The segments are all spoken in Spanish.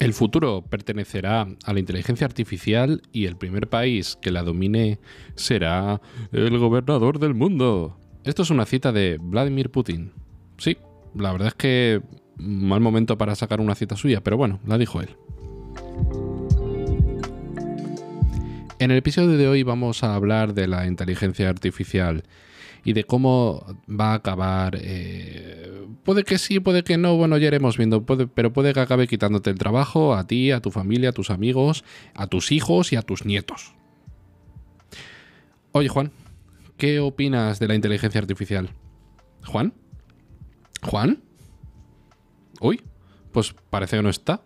El futuro pertenecerá a la inteligencia artificial y el primer país que la domine será el gobernador del mundo. Esto es una cita de Vladimir Putin. Sí, la verdad es que mal momento para sacar una cita suya, pero bueno, la dijo él. En el episodio de hoy vamos a hablar de la inteligencia artificial y de cómo va a acabar. Eh, puede que sí, puede que no, bueno, ya iremos viendo, pero puede que acabe quitándote el trabajo a ti, a tu familia, a tus amigos, a tus hijos y a tus nietos. Oye, Juan, ¿qué opinas de la inteligencia artificial? ¿Juan? ¿Juan? Uy, pues parece que no está.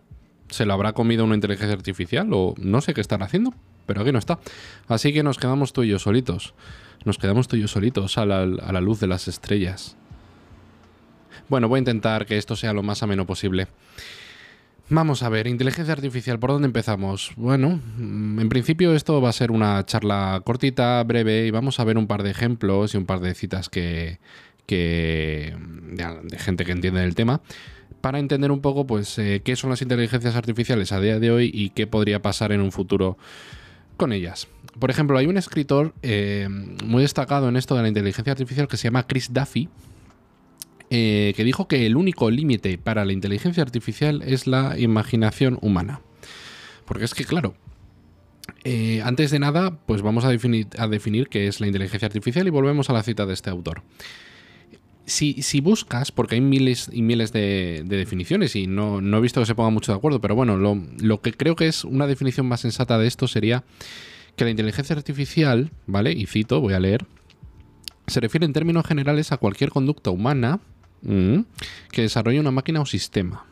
¿Se lo habrá comido una inteligencia artificial o no sé qué están haciendo? Pero aquí no está. Así que nos quedamos tú y yo solitos. Nos quedamos tú y yo solitos a la, luz de las estrellas. Bueno, voy a intentar que esto sea lo más ameno posible. Vamos a ver, inteligencia artificial, ¿por dónde empezamos? Bueno, mm, en principio esto va a ser una charla cortita, breve, y vamos a ver un par de ejemplos y un par de citas que, que de, gente que entiende el tema, para entender un poco, pues, eh, qué son las inteligencias artificiales a día de hoy y qué podría pasar en un futuro con ellas. Por ejemplo, hay un escritor eh, muy destacado en esto de la inteligencia artificial que se llama Chris Duffy, eh, que dijo que el único límite para la inteligencia artificial es la imaginación humana. Porque es que, claro, eh, antes de nada, pues vamos a definir, a definir qué es la inteligencia artificial y volvemos a la cita de este autor. Si, buscas, porque hay miles y miles de, definiciones y no, he visto que se ponga mucho de acuerdo, pero bueno, lo, lo, que creo que es una definición más sensata de esto sería que la inteligencia artificial, ¿vale? Y cito, voy a leer, se refiere en términos generales a cualquier conducta humana que desarrolle una máquina o sistema.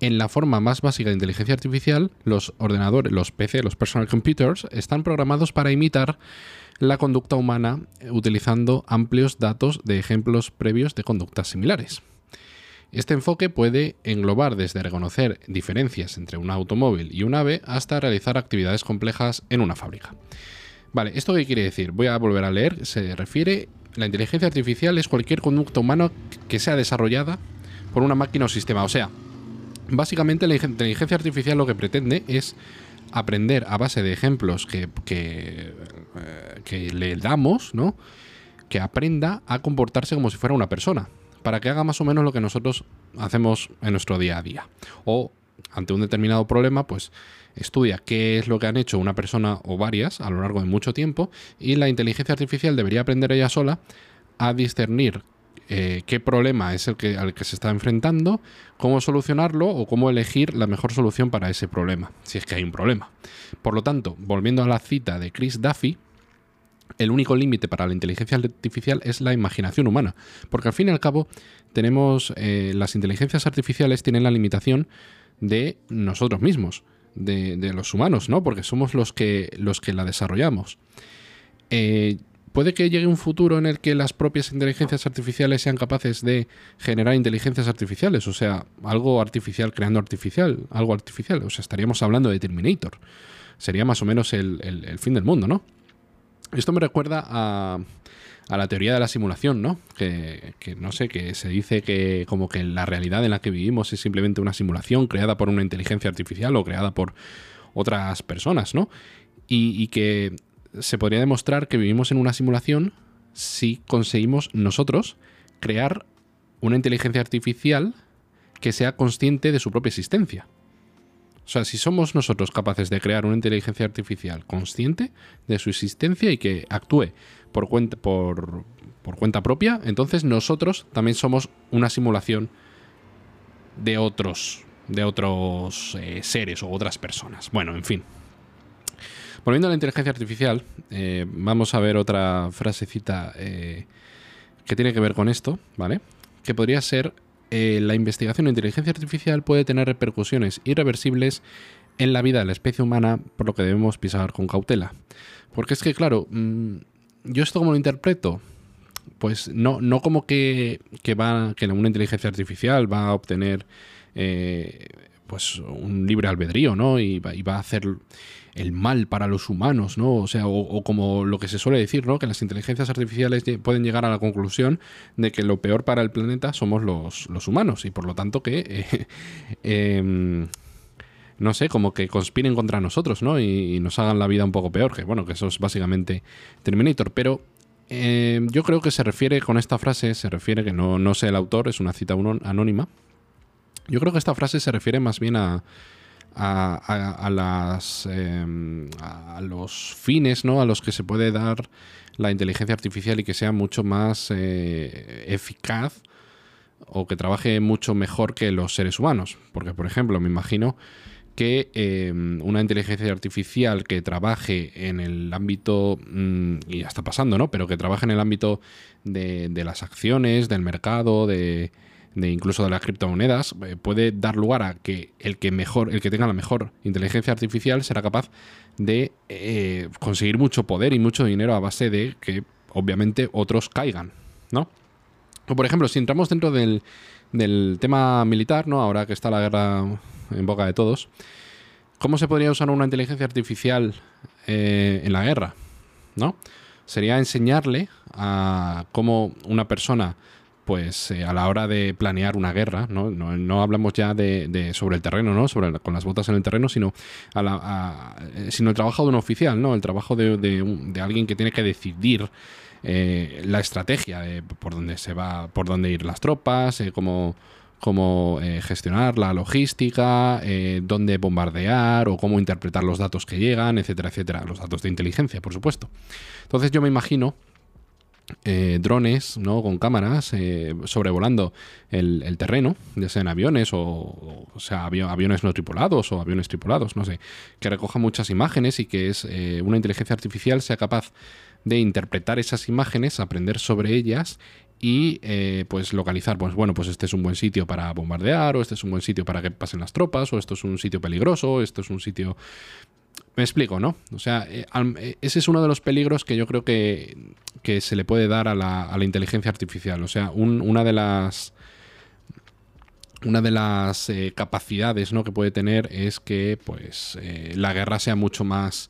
En la forma más básica de inteligencia artificial, los ordenadores, los PC, los personal computers, están programados para imitar la conducta humana utilizando amplios datos de ejemplos previos de conductas similares. Este enfoque puede englobar desde reconocer diferencias entre un automóvil y un ave hasta realizar actividades complejas en una fábrica. Vale, ¿esto qué quiere decir? Voy a volver a leer. Se refiere, la inteligencia artificial es cualquier conducta humana que sea desarrollada por una máquina o sistema. O sea, básicamente la inteligencia artificial lo que pretende es aprender a base de ejemplos que, que, eh, le damos, ¿no? Que aprenda a comportarse como si fuera una persona, para que haga más o menos lo que nosotros hacemos en nuestro día a día. O ante un determinado problema, pues estudia qué es lo que han hecho una persona o varias a lo largo de mucho tiempo y la inteligencia artificial debería aprender ella sola a discernir eh, qué problema es el que, al que se está enfrentando, cómo solucionarlo o cómo elegir la mejor solución para ese problema, si es que hay un problema. Por lo tanto, volviendo a la cita de Chris Duffy, el único límite para la inteligencia artificial es la imaginación humana, porque al fin y al cabo tenemos eh, las inteligencias artificiales tienen la limitación de nosotros mismos, de, los humanos, ¿no? Porque somos los que, los que la desarrollamos. Eh, puede que llegue un futuro en el que las propias inteligencias artificiales sean capaces de generar inteligencias artificiales, o sea, algo artificial creando artificial, algo artificial, o sea, estaríamos hablando de Terminator. Sería más o menos el, fin del mundo, ¿no? Esto me recuerda a, la teoría de la simulación, ¿no? Que, no sé, que se dice que como que la realidad en la que vivimos es simplemente una simulación creada por una inteligencia artificial o creada por otras personas, ¿no? Y que se podría demostrar que vivimos en una simulación si conseguimos nosotros crear una inteligencia artificial que sea consciente de su propia existencia. O sea, si somos nosotros capaces de crear una inteligencia artificial consciente de su existencia y que actúe por cuenta, por, cuenta propia, entonces nosotros también somos una simulación de otros, de otros eh, seres o otras personas. Bueno, en fin, Volviendo a la inteligencia artificial, eh, vamos a ver otra frasecita eh, que tiene que ver con esto, ¿vale? Que podría ser, eh, la investigación en inteligencia artificial puede tener repercusiones irreversibles en la vida de la especie humana, por lo que debemos pisar con cautela. Porque es que, claro, mm, yo esto como lo interpreto, pues no, no como que, que, va, que una inteligencia artificial va a obtener pues un libre albedrío, ¿no? Va, y va, a hacer el mal para los humanos, ¿no? O sea, o, como lo que se suele decir, ¿no? Que las inteligencias artificiales pueden llegar a la conclusión de que lo peor para el planeta somos los, los humanos y por lo tanto que... Eh, em, no sé, como que conspiren contra nosotros, ¿no? Y, nos hagan la vida un poco peor, que bueno, que eso es básicamente Terminator. Pero em, yo creo que se refiere con esta frase, se refiere que no, no sé el autor, es una cita anónima. Yo creo que esta frase se refiere más bien a, a, las, em, a los fines ¿no? a los que se puede dar la inteligencia artificial y que sea mucho más eh, eficaz o que trabaje mucho mejor que los seres humanos. Porque, por ejemplo, me imagino que em, una inteligencia artificial que trabaje en el ámbito, mm, y ya está pasando, ¿no? Pero que trabaje en el ámbito de, de las acciones, del mercado, de, de incluso de las criptomonedas, eh, puede dar lugar a que el que mejor, el que tenga la mejor inteligencia artificial será capaz de eh, conseguir mucho poder y mucho dinero a base de que obviamente otros caigan, ¿no? O por ejemplo, si entramos dentro del, del tema militar, ¿no? Ahora que está la guerra en boca de todos, ¿cómo se podría usar una inteligencia artificial eh, en la guerra? ¿No? Sería enseñarle a cómo una persona pues eh, a la hora de planear una guerra, no, no, hablamos ya de, sobre el terreno, ¿no? Sobre con las botas en el terreno, sino a la, eh, sino el trabajo de un oficial, ¿no? El trabajo de, alguien que tiene que decidir eh, la estrategia de por dónde se va, por dónde ir las tropas, cómo, cómo gestionar la logística, dónde bombardear o cómo interpretar los datos que llegan, etcétera, etcétera, los datos de inteligencia, por supuesto. Entonces yo me imagino eh, drones ¿no? con cámaras eh, sobrevolando el, terreno, ya sean aviones o, sea, aviones no tripulados o aviones tripulados, no sé, que recoja muchas imágenes y que es eh, una inteligencia artificial sea capaz de interpretar esas imágenes, aprender sobre ellas y pues localizar, pues bueno, pues este es un buen sitio para bombardear, o este es un buen sitio para que pasen las tropas, o esto es un sitio peligroso, esto es un sitio me explico, ¿no? O sea, eh, eh, ese es uno de los peligros que yo creo que, se le puede dar a la, inteligencia artificial. O sea, una de las. Una de las eh, capacidades ¿no? que puede tener es que pues, la guerra sea mucho más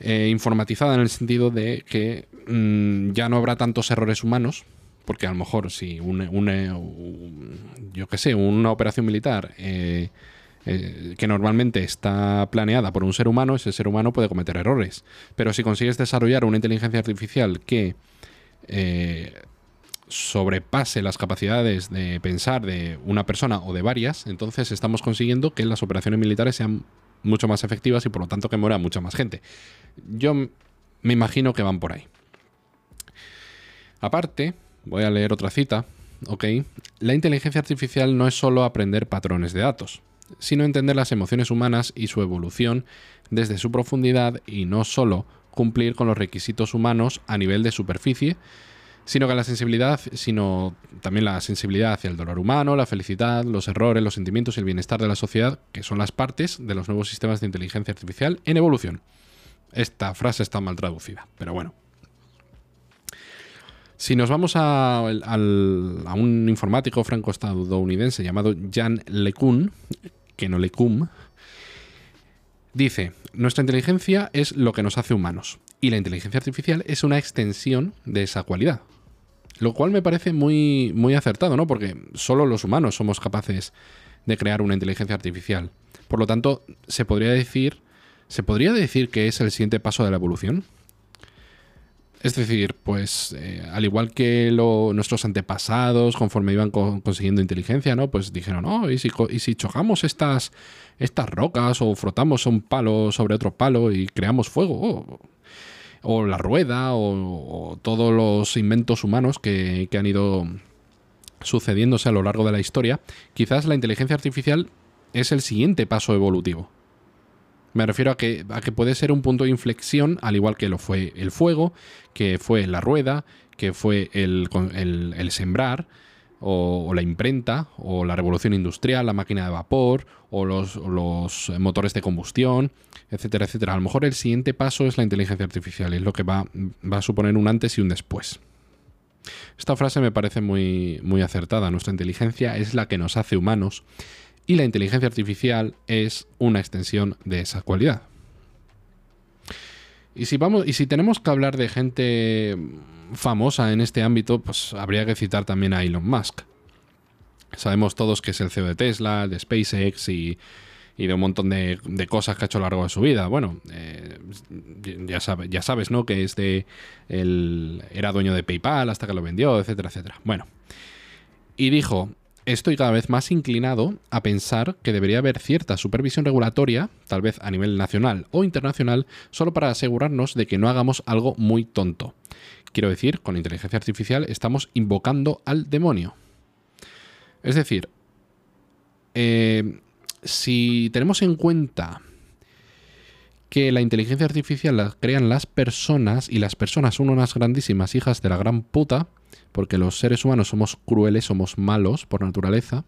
informatizada en el sentido de que mm, ya no habrá tantos errores humanos, porque a lo mejor si un, yo qué sé, una operación militar eh, que normalmente está planeada por un ser humano, ese ser humano puede cometer errores. Pero si consigues desarrollar una inteligencia artificial que eh, sobrepase las capacidades de pensar de una persona o de varias, entonces estamos consiguiendo que las operaciones militares sean mucho más efectivas y por lo tanto que muera mucha más gente. Yo me imagino que van por ahí. Aparte, voy a leer otra cita, ¿ok? La inteligencia artificial no es solo aprender patrones de datos sino entender las emociones humanas y su evolución desde su profundidad y no solo cumplir con los requisitos humanos a nivel de superficie, sino que la sensibilidad, sino también la sensibilidad hacia el dolor humano, la felicidad, los errores, los sentimientos y el bienestar de la sociedad, que son las partes de los nuevos sistemas de inteligencia artificial en evolución. Esta frase está mal traducida, pero bueno. Si nos vamos a, un informático franco-estadounidense llamado Jan LeCun, que no LeCun, dice, nuestra inteligencia es lo que nos hace humanos y la inteligencia artificial es una extensión de esa cualidad. Lo cual me parece muy, muy acertado, ¿no? Porque solo los humanos somos capaces de crear una inteligencia artificial. Por lo tanto, se podría decir, se podría decir que es el siguiente paso de la evolución. Es decir, pues eh, al igual que nuestros antepasados, conforme iban consiguiendo inteligencia, ¿no? Pues dijeron, no, ¿y si, y si chocamos estas, estas rocas o frotamos un palo sobre otro palo y creamos fuego? o la rueda, o, todos los inventos humanos que, que han ido sucediéndose a lo largo de la historia, quizás la inteligencia artificial es el siguiente paso evolutivo. Me refiero a que, a que puede ser un punto de inflexión, al igual que lo fue el fuego, que fue la rueda, que fue el, sembrar, o, la imprenta, o la revolución industrial, la máquina de vapor, o los, motores de combustión, etcétera, etcétera. A lo mejor el siguiente paso es la inteligencia artificial es lo que va, va a suponer un antes y un después. Esta frase me parece muy, muy acertada. Nuestra inteligencia es la que nos hace humanos Y la inteligencia artificial es una extensión de esa cualidad. Y si, vamos, y si tenemos que hablar de gente famosa en este ámbito, pues habría que citar también a Elon Musk. Sabemos todos que es el CEO de Tesla, de SpaceX y, de un montón de, cosas que ha hecho a lo largo de su vida. Bueno, eh, ya, ya sabes, ¿no? Que este era dueño de PayPal hasta que lo vendió, etcétera, etcétera. Bueno, y dijo, estoy cada vez más inclinado a pensar que debería haber cierta supervisión regulatoria, tal vez a nivel nacional o internacional, solo para asegurarnos de que no hagamos algo muy tonto. Quiero decir, con inteligencia artificial estamos invocando al demonio. Es decir, eh, si tenemos en cuenta que la inteligencia artificial la crean las personas y las personas son unas grandísimas hijas de la gran puta, porque los seres humanos somos crueles, somos malos por naturaleza,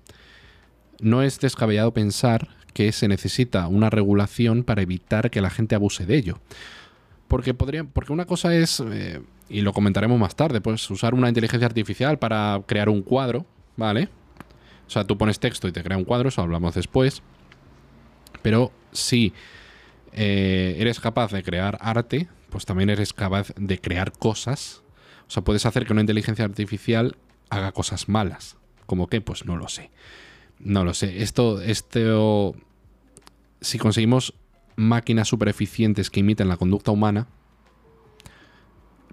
no es descabellado pensar que se necesita una regulación para evitar que la gente abuse de ello. Porque, podría, porque una cosa es, eh, y lo comentaremos más tarde, pues usar una inteligencia artificial para crear un cuadro, ¿vale? O sea, tú pones texto y te crea un cuadro, eso hablamos después. Pero si eh, eres capaz de crear arte, pues también eres capaz de crear cosas. O sea, puedes hacer que una inteligencia artificial haga cosas malas. ¿Cómo qué? Pues no lo sé. No lo sé. Esto, esto, si conseguimos máquinas super eficientes que imiten la conducta humana,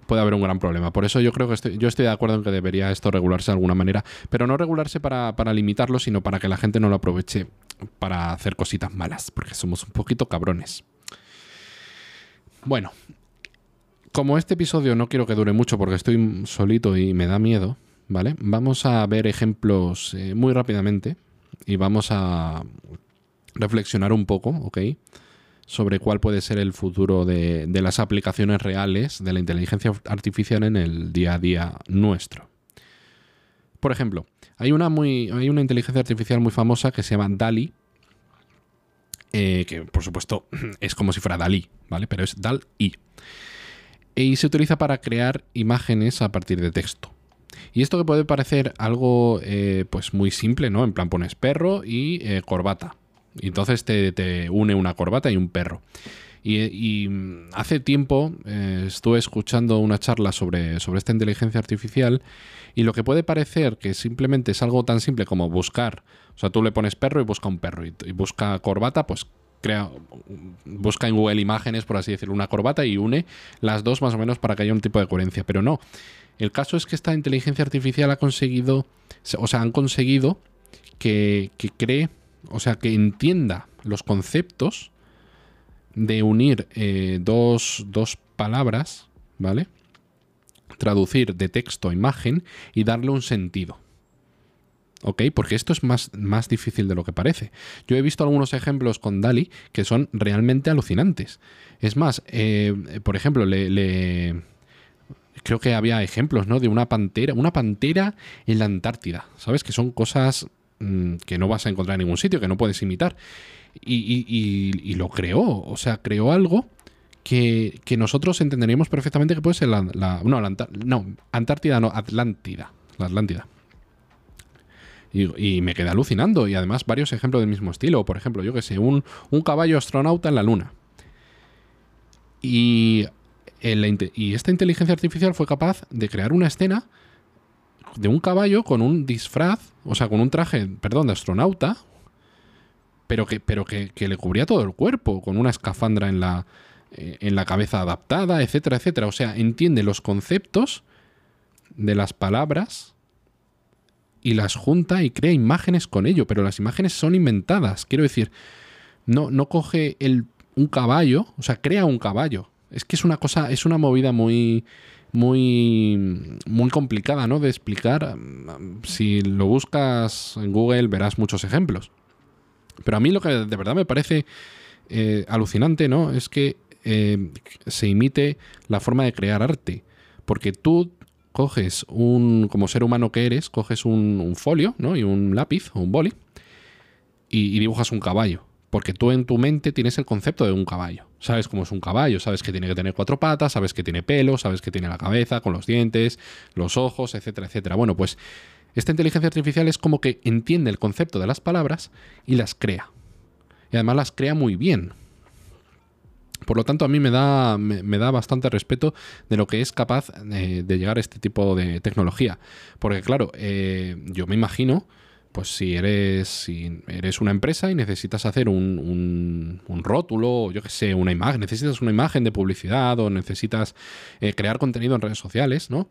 puede haber un gran problema. Por eso yo creo que estoy, yo estoy de acuerdo en que debería esto regularse de alguna manera, pero no regularse para, limitarlo, sino para que la gente no lo aproveche para hacer cositas malas, porque somos un poquito cabrones. Bueno, como este episodio no quiero que dure mucho porque estoy solito y me da miedo, ¿vale? Vamos a ver ejemplos eh, muy rápidamente y vamos a reflexionar un poco, ¿ok? sobre cuál puede ser el futuro de, las aplicaciones reales de la inteligencia artificial en el día a día nuestro. Por ejemplo, hay una, muy, hay una inteligencia artificial muy famosa que se llama DALI, eh, que por supuesto es como si fuera DALI, ¿vale? Pero es DAL-I. Y se utiliza para crear imágenes a partir de texto. Y esto que puede parecer algo eh, pues muy simple, ¿no? En plan pones perro y eh, corbata. Y entonces te, une una corbata y un perro. Y, hace tiempo eh, estuve escuchando una charla sobre, sobre esta inteligencia artificial y lo que puede parecer que simplemente es algo tan simple como buscar, o sea, tú le pones perro y busca un perro y, busca corbata, pues crea, busca en Google imágenes, por así decirlo, una corbata y une las dos más o menos para que haya un tipo de coherencia. Pero no, el caso es que esta inteligencia artificial ha conseguido, o sea, han conseguido que, que cree o sea, que entienda los conceptos de unir eh, dos, palabras, ¿vale? Traducir de texto a imagen y darle un sentido. ¿Ok? Porque esto es más, más, difícil de lo que parece. Yo he visto algunos ejemplos con Dali que son realmente alucinantes. Es más, eh, por ejemplo, le, creo que había ejemplos, ¿no? De una pantera, una pantera en la Antártida, ¿sabes? Que son cosas Mm, que no vas a encontrar en ningún sitio, que no puedes imitar. Y, lo creó, o sea, creó algo que, nosotros entenderíamos perfectamente que puede ser la... no, Antártida no, Atlántida. La Atlántida. Y, me quedé alucinando. Y además varios ejemplos del mismo estilo. Por ejemplo, yo que sé, un, un caballo astronauta en la Luna. Y, y esta inteligencia artificial fue capaz de crear una escena de un caballo con un disfraz, o sea, con un traje, perdón, de astronauta, pero que, pero que, le cubría todo el cuerpo, con una escafandra en la, eh, en la cabeza adaptada, etcétera, etcétera. O sea, entiende los conceptos de las palabras y las junta y crea imágenes con ello, pero las imágenes son inventadas. Quiero decir, no, no coge el, un caballo, o sea, crea un caballo. Es que es una cosa, es una movida muy muy, muy complicada ¿no? de explicar. Si lo buscas en Google verás muchos ejemplos. Pero a mí lo que de verdad me parece eh, alucinante ¿no? es que eh, se imite la forma de crear arte. Porque tú coges un, como ser humano que eres, coges un, folio ¿no? y un lápiz o un boli y dibujas un caballo. Porque tú en tu mente tienes el concepto de un caballo. Sabes cómo es un caballo, sabes que tiene que tener cuatro patas, sabes que tiene pelo, sabes que tiene la cabeza con los dientes, los ojos, etcétera, etcétera. Bueno, pues Esta inteligencia artificial es como que entiende el concepto de las palabras y las crea. Y además las crea muy bien. Por lo tanto, a mí me da, me, da bastante respeto de lo que es capaz de, llegar a este tipo de tecnología. Porque, claro, eh, yo me imagino, pues si eres, si eres una empresa y necesitas hacer un, un, rótulo, yo que sé, una imagen, necesitas una imagen de publicidad o necesitas eh, crear contenido en redes sociales, ¿no?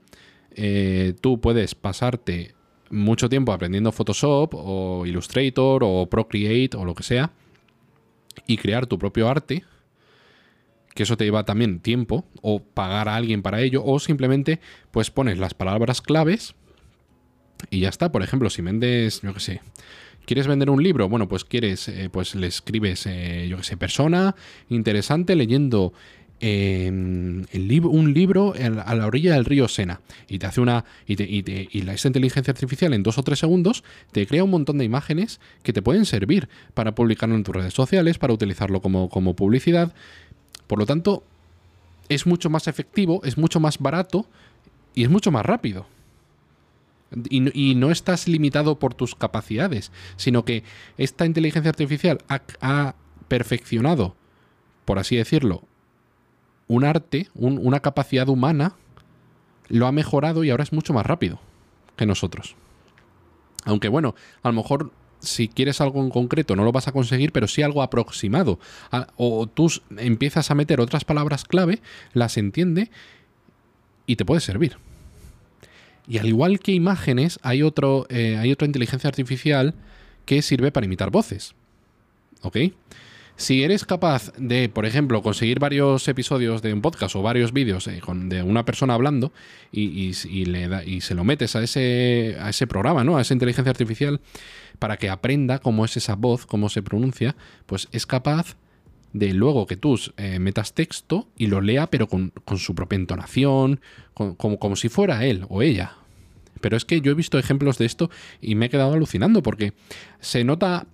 Eh, tú puedes pasarte mucho tiempo aprendiendo Photoshop o Illustrator o Procreate o lo que sea y crear tu propio arte que eso te lleva también tiempo, o pagar a alguien para ello, o simplemente pues pones las palabras claves y ya está. Por ejemplo, si vendes, yo qué sé, ¿Quieres vender un libro? Bueno, pues quieres, eh, pues le escribes, eh, yo qué sé, persona interesante leyendo em, el un libro a la orilla del río Sena. Y te hace una. Y, y esta inteligencia artificial en dos o tres segundos te crea un montón de imágenes que te pueden servir para publicarlo en tus redes sociales, para utilizarlo como, como publicidad. Por lo tanto, es mucho más efectivo, es mucho más barato y es mucho más rápido. Y, no estás limitado por tus capacidades, sino que esta inteligencia artificial ha, perfeccionado, por así decirlo, un arte, una capacidad humana, lo ha mejorado y ahora es mucho más rápido que nosotros. Aunque bueno, a lo mejor si quieres algo en concreto no lo vas a conseguir, pero sí algo aproximado. O tú empiezas a meter otras palabras clave, las entiende y te puede servir. Y al igual que imágenes, hay, otro, eh, hay otra inteligencia artificial que sirve para imitar voces. ¿Ok? Si eres capaz de, por ejemplo, conseguir varios episodios de un podcast o varios vídeos eh, de una persona hablando y, se lo metes a ese, a ese programa, ¿no? A esa inteligencia artificial para que aprenda cómo es esa voz, cómo se pronuncia, pues es capaz de luego que tú eh, metas texto y lo lea, pero con, su propia entonación, como, como si fuera él o ella. Pero es que yo he visto ejemplos de esto y me he quedado alucinando porque se nota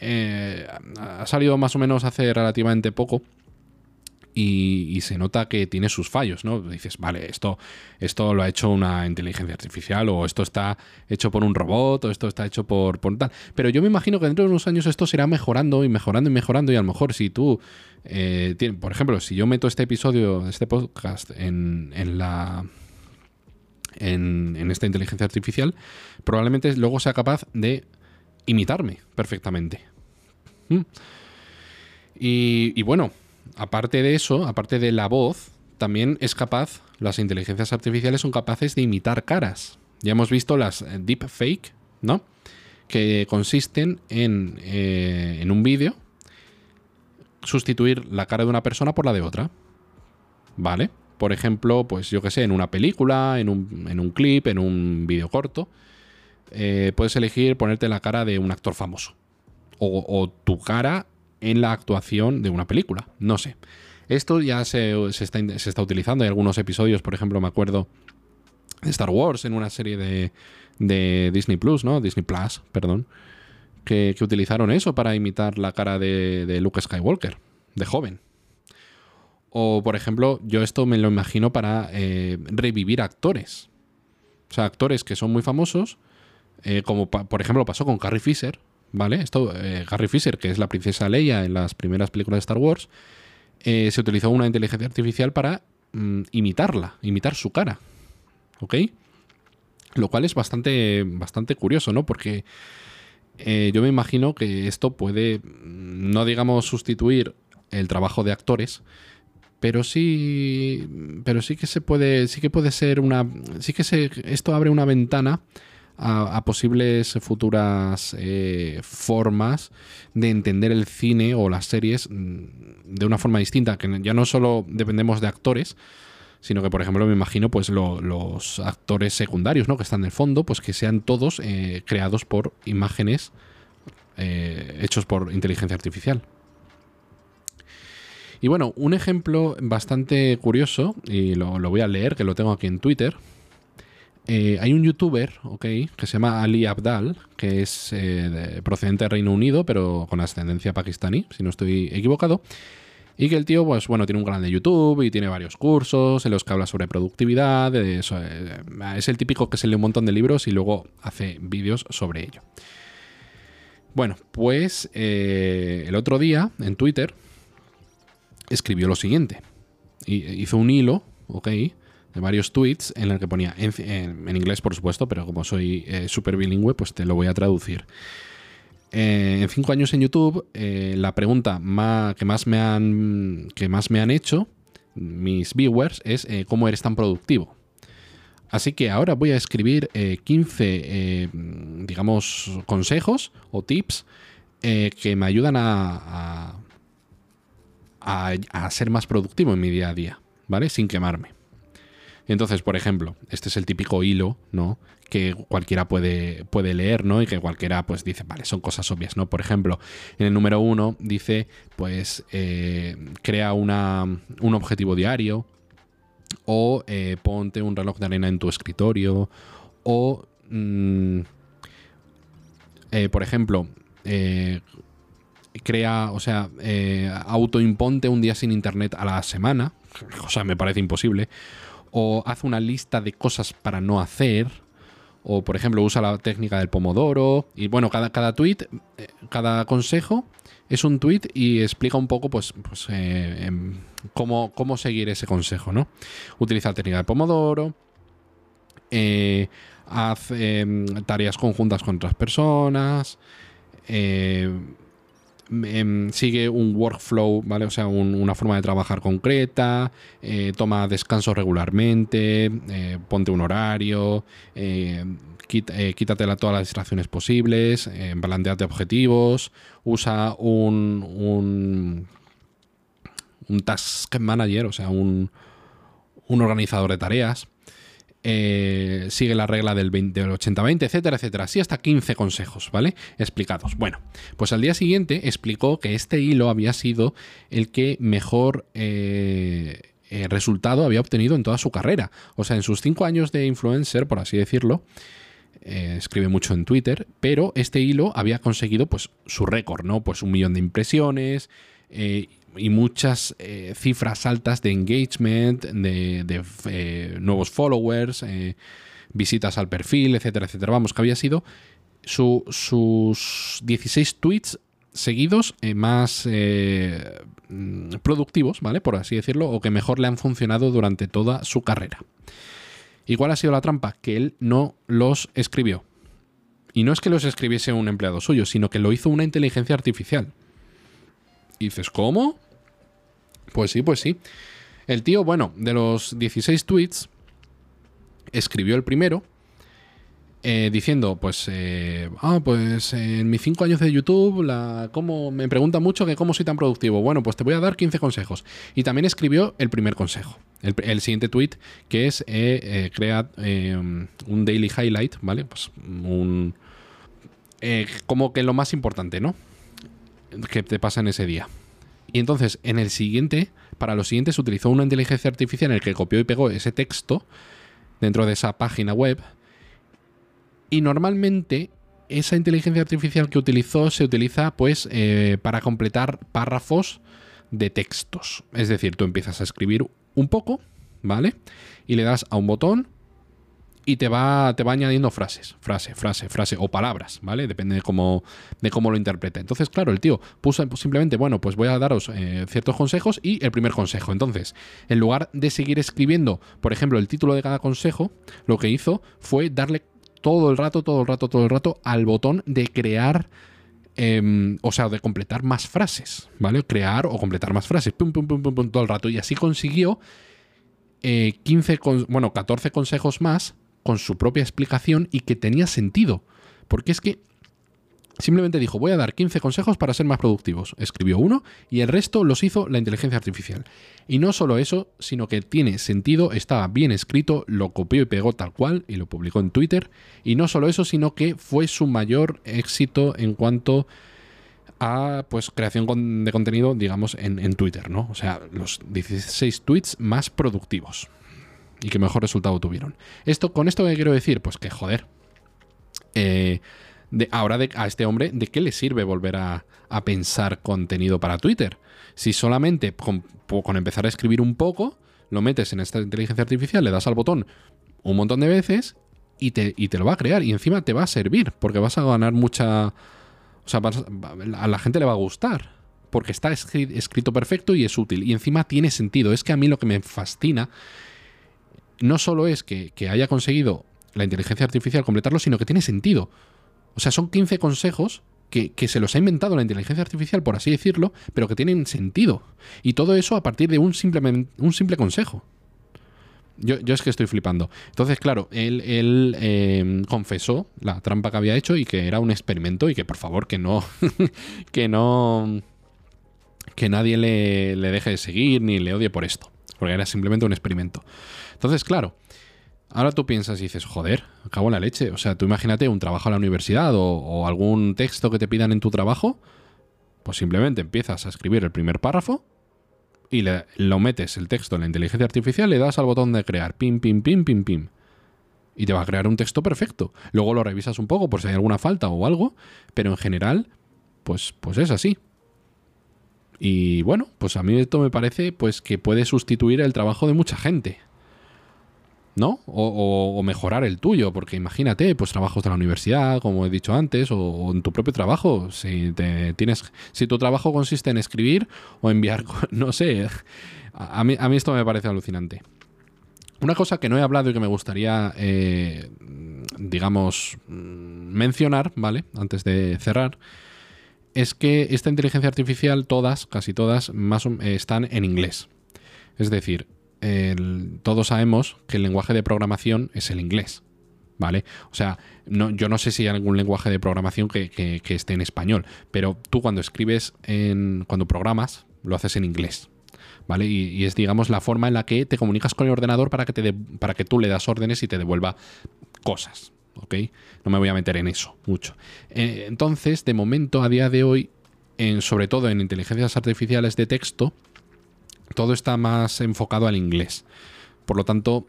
eh, ha salido más o menos hace relativamente poco. Y, se nota que tiene sus fallos, ¿no? Dices, vale, esto, esto lo ha hecho una inteligencia artificial, o esto está hecho por un robot, o esto está hecho por, por tal. Pero yo me imagino que dentro de unos años esto será mejorando y mejorando y mejorando. Y a lo mejor si tú, eh, por ejemplo, si yo meto este episodio, este podcast en, en la. En, en esta inteligencia artificial, probablemente luego sea capaz de imitarme perfectamente. Mm. Y, bueno, aparte de eso, aparte de la voz, también es capaz, las inteligencias artificiales son capaces de imitar caras. Ya hemos visto las eh, deepfake, ¿no? Que consisten en, eh, en un vídeo sustituir la cara de una persona por la de otra. ¿Vale? Por ejemplo, pues yo que sé, en una película, en un, en un clip, en un vídeo corto eh, puedes elegir ponerte la cara de un actor famoso. O, tu cara en la actuación de una película. No sé. Esto ya se, está, utilizando. Hay algunos episodios, por ejemplo, me acuerdo de Star Wars en una serie de, Disney Plus, ¿no? Disney Plus, perdón. Que, utilizaron eso para imitar la cara de, Luke Skywalker, de joven. O, por ejemplo, yo esto me lo imagino para eh, revivir actores. O sea, actores que son muy famosos eh, como por ejemplo pasó con Carrie Fisher, ¿vale? Esto, eh, Carrie Fisher, que es la princesa Leia en las primeras películas de Star Wars, eh, se utilizó una inteligencia artificial para mm, imitarla, imitar su cara, ¿ok? Lo cual es bastante, bastante curioso, ¿no? Porque yo me imagino que esto puede, mm, no digamos sustituir el trabajo de actores, pero sí pero sí que se puede sí que puede ser una sí que se, esto abre una ventana a, posibles futuras eh, formas de entender el cine o las series mm, de una forma distinta, que ya no solo dependemos de actores, sino que, por ejemplo, me imagino pues los actores secundarios, ¿no? Que están en el fondo, pues que sean todos eh, creados por imágenes eh, hechos por inteligencia artificial. Y bueno, un ejemplo bastante curioso, y lo, lo voy a leer, que lo tengo aquí en Twitter, eh, hay un youtuber, ok, que se llama Ali Abdal, que es eh, procedente del Reino Unido, pero con ascendencia pakistaní, si no estoy equivocado, Y que el tío, pues bueno, tiene un canal de YouTube y tiene varios cursos en los que habla sobre productividad. Eh, es el típico que se lee un montón de libros y luego hace vídeos sobre ello. Bueno, pues el otro día en Twitter escribió lo siguiente. Hizo un hilo, ok, de varios tweets en el que ponía, en, inglés por supuesto, pero como soy eh, súper bilingüe, pues te lo voy a traducir. Eh, en cinco años en YouTube, eh, la pregunta que, más me han, que más me han hecho mis viewers es cómo eres tan productivo. Así que ahora voy a escribir 15, digamos, consejos o tips que me ayudan a, a ser más productivo en mi día a día, ¿vale? Sin quemarme. Entonces, por ejemplo, este es el típico hilo, ¿no? Que cualquiera puede, puede leer, ¿no? Y que cualquiera, pues, dice, vale, son cosas obvias, ¿no? Por ejemplo, en el número uno dice, pues, eh, crea una, un objetivo diario, o eh, ponte un reloj de arena en tu escritorio, o, mm, eh, por ejemplo, crea, o sea, autoimponte un día sin internet a la semana, o sea, me parece imposible, o haz una lista de cosas para no hacer, o por ejemplo usa la técnica del pomodoro, y bueno, cada, cada tweet, eh, cada consejo es un tweet y explica un poco pues, pues eh, em, cómo, cómo, seguir ese consejo, ¿no? Utiliza la técnica del pomodoro, eh, haz em, tareas conjuntas con otras personas, Em, sigue un workflow, ¿vale? O sea, una forma de trabajar concreta, eh, toma descanso regularmente, eh, ponte un horario, eh, quítate todas las distracciones posibles, balanceate objetivos, usa un, un, un task manager, o sea, un, un organizador de tareas. Eh, sigue la regla del, 80-20, etcétera, etcétera. Así hasta 15 consejos, ¿vale? Explicados. Bueno, pues al día siguiente explicó que este hilo había sido el que mejor... Eh, eh, resultado había obtenido en toda su carrera. O sea, en sus 5 años de influencer, por así decirlo, escribe mucho en Twitter, pero este hilo había conseguido pues su récord, ¿no? Pues un millón de impresiones, y muchas eh, cifras altas de engagement, de, eh, nuevos followers, eh, visitas al perfil, etcétera, etcétera. Vamos, que había sido sus 16 tweets seguidos más mm, productivos, ¿vale? Por así decirlo, o que mejor le han funcionado durante toda su carrera. Igual ha sido la trampa? Que él no los escribió. Y no es que los escribiese un empleado suyo, sino que lo hizo una inteligencia artificial. Y dices, ¿cómo? Pues sí, pues sí. El tío, bueno, de los 16 tweets, escribió el primero eh, diciendo, pues, eh, ah, pues en mis 5 años de YouTube, la, cómo, me pregunta mucho que cómo soy tan productivo. Bueno, pues te voy a dar 15 consejos. Y también escribió el primer consejo. El, siguiente tweet, que es eh, crear un daily highlight, ¿vale? Pues un... como que lo más importante, ¿no? Que te pasa en ese día. Y entonces, en el siguiente, para los siguientes, utilizó una inteligencia artificial en el que copió y pegó ese texto dentro de esa página web. Y normalmente esa inteligencia artificial que utilizó se utiliza pues eh, para completar párrafos de textos. Es decir, tú empiezas a escribir un poco, ¿vale? Y le das a un botón y te va, te va añadiendo frases, frase, frase, frase o palabras, ¿vale? Depende de cómo, de cómo lo interprete. Entonces, claro, el tío puso simplemente, bueno, pues voy a daros eh, ciertos consejos y el primer consejo. Entonces, en lugar de seguir escribiendo, por ejemplo, el título de cada consejo, lo que hizo fue darle todo el rato, todo el rato, todo el rato al botón de crear. Em, o sea, de completar más frases, ¿vale? Crear o completar más frases, pum, pum, pum, pum, pum, todo el rato. Y así consiguió 15, eh, bueno, 14 consejos más con su propia explicación y que tenía sentido. Porque es que simplemente dijo, voy a dar 15 consejos para ser más productivos. Escribió uno y el resto los hizo la inteligencia artificial. Y no solo eso, sino que tiene sentido, estaba bien escrito, lo copió y pegó tal cual y lo publicó en Twitter. Y no solo eso, sino que fue su mayor éxito en cuanto a pues creación de contenido, digamos, en, en Twitter, ¿no? O sea, los 16 tweets más productivos y que mejor resultado tuvieron. Esto, con esto que quiero decir, pues que joder. Eh, de, ahora a este hombre, ¿de qué le sirve volver a, pensar contenido para Twitter? Si solamente con, con empezar a escribir un poco, lo metes en esta inteligencia artificial, le das al botón un montón de veces y te, y te lo va a crear. Y encima te va a servir, porque vas a ganar mucha... O sea, a la gente le va a gustar, porque está escrito perfecto y es útil. Y encima tiene sentido. Es que a mí lo que me fascina no solo es que, que haya conseguido la inteligencia artificial completarlo, sino que tiene sentido. O sea, son 15 consejos que, se los ha inventado la inteligencia artificial, por así decirlo, pero que tienen sentido. Y todo eso a partir de un simple, un simple consejo. Yo, es que estoy flipando. Entonces, claro, él, em, confesó la trampa que había hecho y que era un experimento y que por favor que no. que no. que nadie le, le deje de seguir ni le odie por esto. Porque era simplemente un experimento. Entonces, claro, Ahora tú piensas y dices, joder, acabo la leche. O sea, tú imagínate un trabajo a la universidad o, algún texto que te pidan en tu trabajo, pues simplemente empiezas a escribir el primer párrafo y le, lo metes el texto en la inteligencia artificial, le das al botón de crear, pim, pim, pim, pim, pim. Y te va a crear un texto perfecto. Luego lo revisas un poco por si hay alguna falta o algo, pero en general, pues, pues es así. Y bueno, pues a mí esto me parece pues que puede sustituir el trabajo de mucha gente. ¿No? O, mejorar el tuyo, porque imagínate, pues trabajos de la universidad, como he dicho antes, o, en tu propio trabajo. Si tienes, si tu trabajo consiste en escribir o enviar, no sé, a mí, a mí esto me parece alucinante. Una cosa que no he hablado y que me gustaría, eh, digamos, mencionar, ¿vale? Antes de cerrar, es que esta inteligencia artificial, todas, casi todas, más están en inglés. Es decir, todos sabemos que el lenguaje de programación es el inglés. ¿Vale? O sea, no, yo no sé si hay algún lenguaje de programación que, esté en español, pero tú cuando escribes, en, cuando programas, lo haces en inglés. ¿Vale? Y, es, digamos, la forma en la que te comunicas con el ordenador para que, te para que tú le das órdenes y te devuelva cosas. ¿Ok? No me voy a meter en eso mucho. Eh, entonces, de momento, a día de hoy, sobre todo en inteligencias artificiales de texto, todo está más enfocado al inglés. Por lo tanto,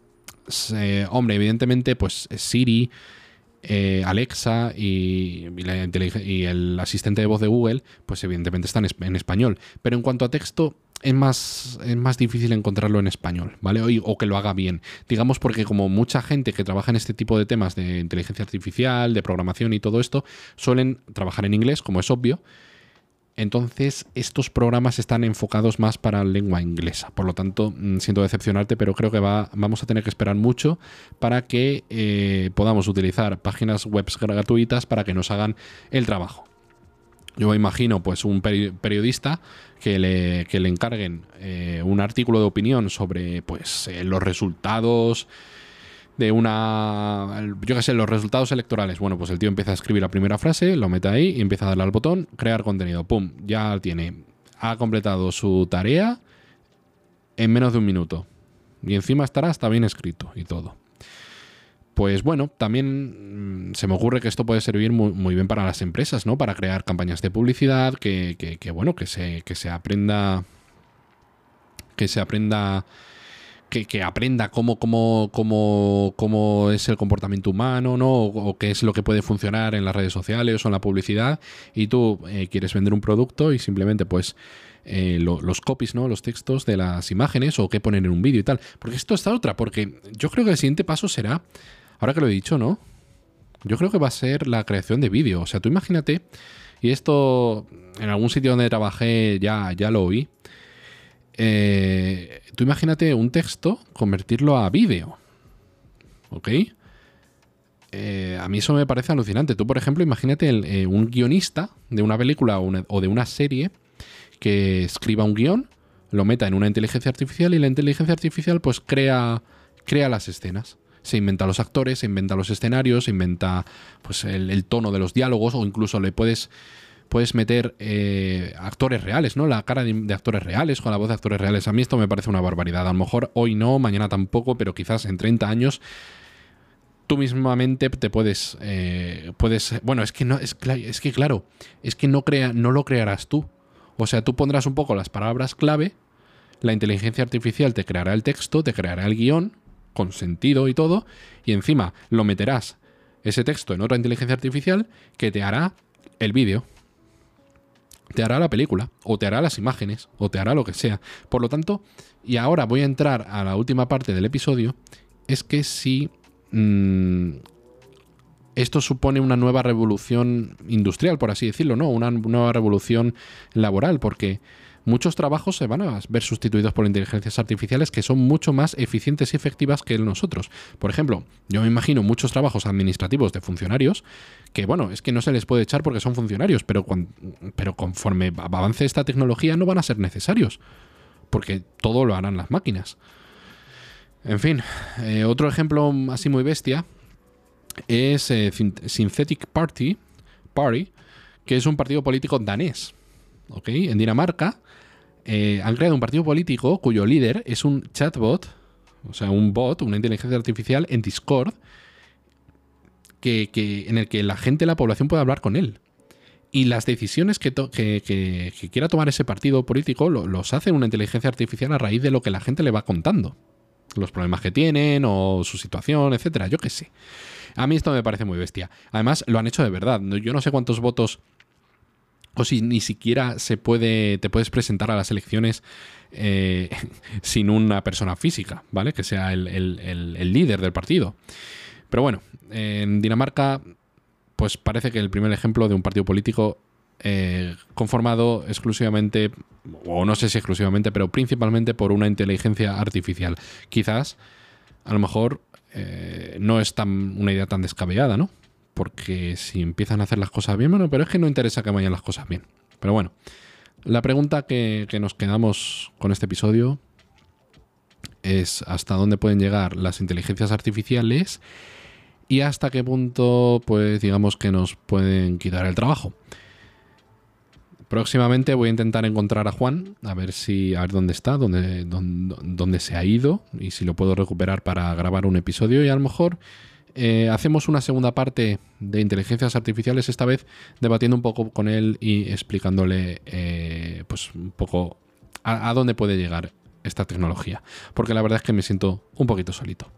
hombre, evidentemente, pues Siri, eh, Alexa y, el asistente de voz de Google, pues evidentemente están en español. Pero en cuanto a texto, es más, es más difícil encontrarlo en español, ¿vale? O, que lo haga bien. Digamos porque como mucha gente que trabaja en este tipo de temas de inteligencia artificial, de programación y todo esto, suelen trabajar en inglés, como es obvio, entonces, estos programas están enfocados más para lengua inglesa. Por lo tanto, mm, siento decepcionarte, pero creo que va, vamos a tener que esperar mucho para que eh, podamos utilizar páginas web gratuitas para que nos hagan el trabajo. Yo imagino, pues, un periodista que le, que le encarguen eh, un artículo de opinión sobre, pues, eh, los resultados de una, yo qué sé, los resultados electorales. Bueno, pues el tío empieza a escribir la primera frase, lo mete ahí y empieza a darle al botón, crear contenido. ¡Pum! Ya tiene. Ha completado su tarea en menos de un minuto. Y encima estará hasta bien escrito y todo. Pues bueno, también mm, se me ocurre que esto puede servir muy, bien para las empresas, ¿no? Para crear campañas de publicidad, que, que bueno, que se, que se aprenda. Que se aprenda que, aprenda cómo, cómo, cómo, cómo, es el comportamiento humano, ¿no? O, qué es lo que puede funcionar en las redes sociales o en la publicidad. Y tú eh, quieres vender un producto y simplemente, pues, eh, los copies, ¿no? Los textos de las imágenes o qué poner en un vídeo y tal. Porque esto está otra, porque yo creo que el siguiente paso será, ahora que lo he dicho, ¿no? Yo creo que va a ser la creación de vídeo. O sea, tú imagínate, y esto en algún sitio donde trabajé ya, ya lo oí eh, tú imagínate un texto, convertirlo a vídeo. ¿Ok? Eh, a mí eso me parece alucinante. Tú, por ejemplo, imagínate eh, un guionista de una película o, de una serie que escriba un guion, lo meta en una inteligencia artificial y la inteligencia artificial pues crea, crea las escenas. Se inventa los actores, se inventa los escenarios, se inventa pues el tono de los diálogos o incluso le puedes puedes meter eh, actores reales, ¿no? La cara de, actores reales, con la voz de actores reales. A mí esto me parece una barbaridad. A lo mejor hoy no, mañana tampoco, pero quizás en 30 años tú mismamente te puedes, eh, puedes, bueno, es que no, es, que claro, es que no crea, no lo crearás tú. O sea, tú pondrás un poco las palabras clave, la inteligencia artificial te creará el texto, te creará el guion con sentido y todo, y encima lo meterás ese texto en otra inteligencia artificial que te hará el vídeo. Te hará la película, o te hará las imágenes, o te hará lo que sea. Por lo tanto, y ahora voy a entrar a la última parte del episodio, es que si mm, esto supone una nueva revolución industrial, por así decirlo, ¿no? Una nueva revolución laboral, porque muchos trabajos se van a ver sustituidos por inteligencias artificiales que son mucho más eficientes y efectivas que nosotros. Por ejemplo, yo me imagino muchos trabajos administrativos de funcionarios que, bueno, es que no se les puede echar porque son funcionarios, pero, pero conforme avance esta tecnología no van a ser necesarios, porque todo lo harán las máquinas. En fin, eh, otro ejemplo así muy bestia es eh, Synthetic Party, Party, que es un partido político danés. En Dinamarca eh, han creado un partido político cuyo líder es un chatbot, o sea, un bot, una inteligencia artificial en Discord, que, en el que la gente, la población puede hablar con él. Y las decisiones que, quiera tomar ese partido político los hace una inteligencia artificial a raíz de lo que la gente le va contando. Los problemas que tienen o su situación, etcétera, yo qué sé. A mí esto me parece muy bestia. Además, lo han hecho de verdad. Yo no sé cuántos votos o si ni siquiera se puede, te puedes presentar a las elecciones eh, sin una persona física, ¿vale? Que sea el, líder del partido. Pero bueno, en Dinamarca, pues parece que el primer ejemplo de un partido político eh, conformado exclusivamente, o no sé si exclusivamente, pero principalmente por una inteligencia artificial. Quizás, a lo mejor, eh, no es tan, una idea tan descabellada, ¿no? Porque si empiezan a hacer las cosas bien, bueno, pero es que no interesa que vayan las cosas bien. Pero bueno, la pregunta que, nos quedamos con este episodio es hasta dónde pueden llegar las inteligencias artificiales y hasta qué punto, pues digamos que nos pueden quitar el trabajo. Próximamente voy a intentar encontrar a Juan, a ver si a ver dónde está, dónde, dónde, se ha ido y si lo puedo recuperar para grabar un episodio y a lo mejor eh, hacemos una segunda parte de inteligencias artificiales esta vez debatiendo un poco con él y explicándole eh, pues un poco a, dónde puede llegar esta tecnología, porque la verdad es que me siento un poquito solito.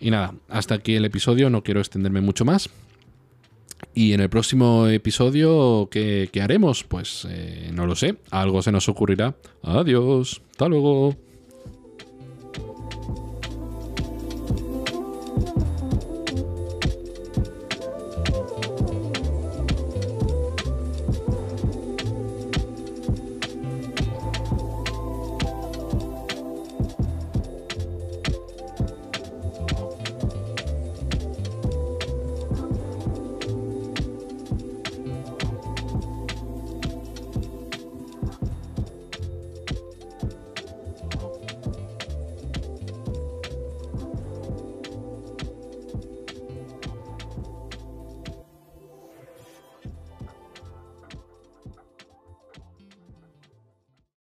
Y nada, hasta aquí el episodio, no quiero extenderme mucho más. Y en el próximo episodio, ¿qué, haremos? Pues eh, no lo sé, algo se nos ocurrirá. Adiós, hasta luego.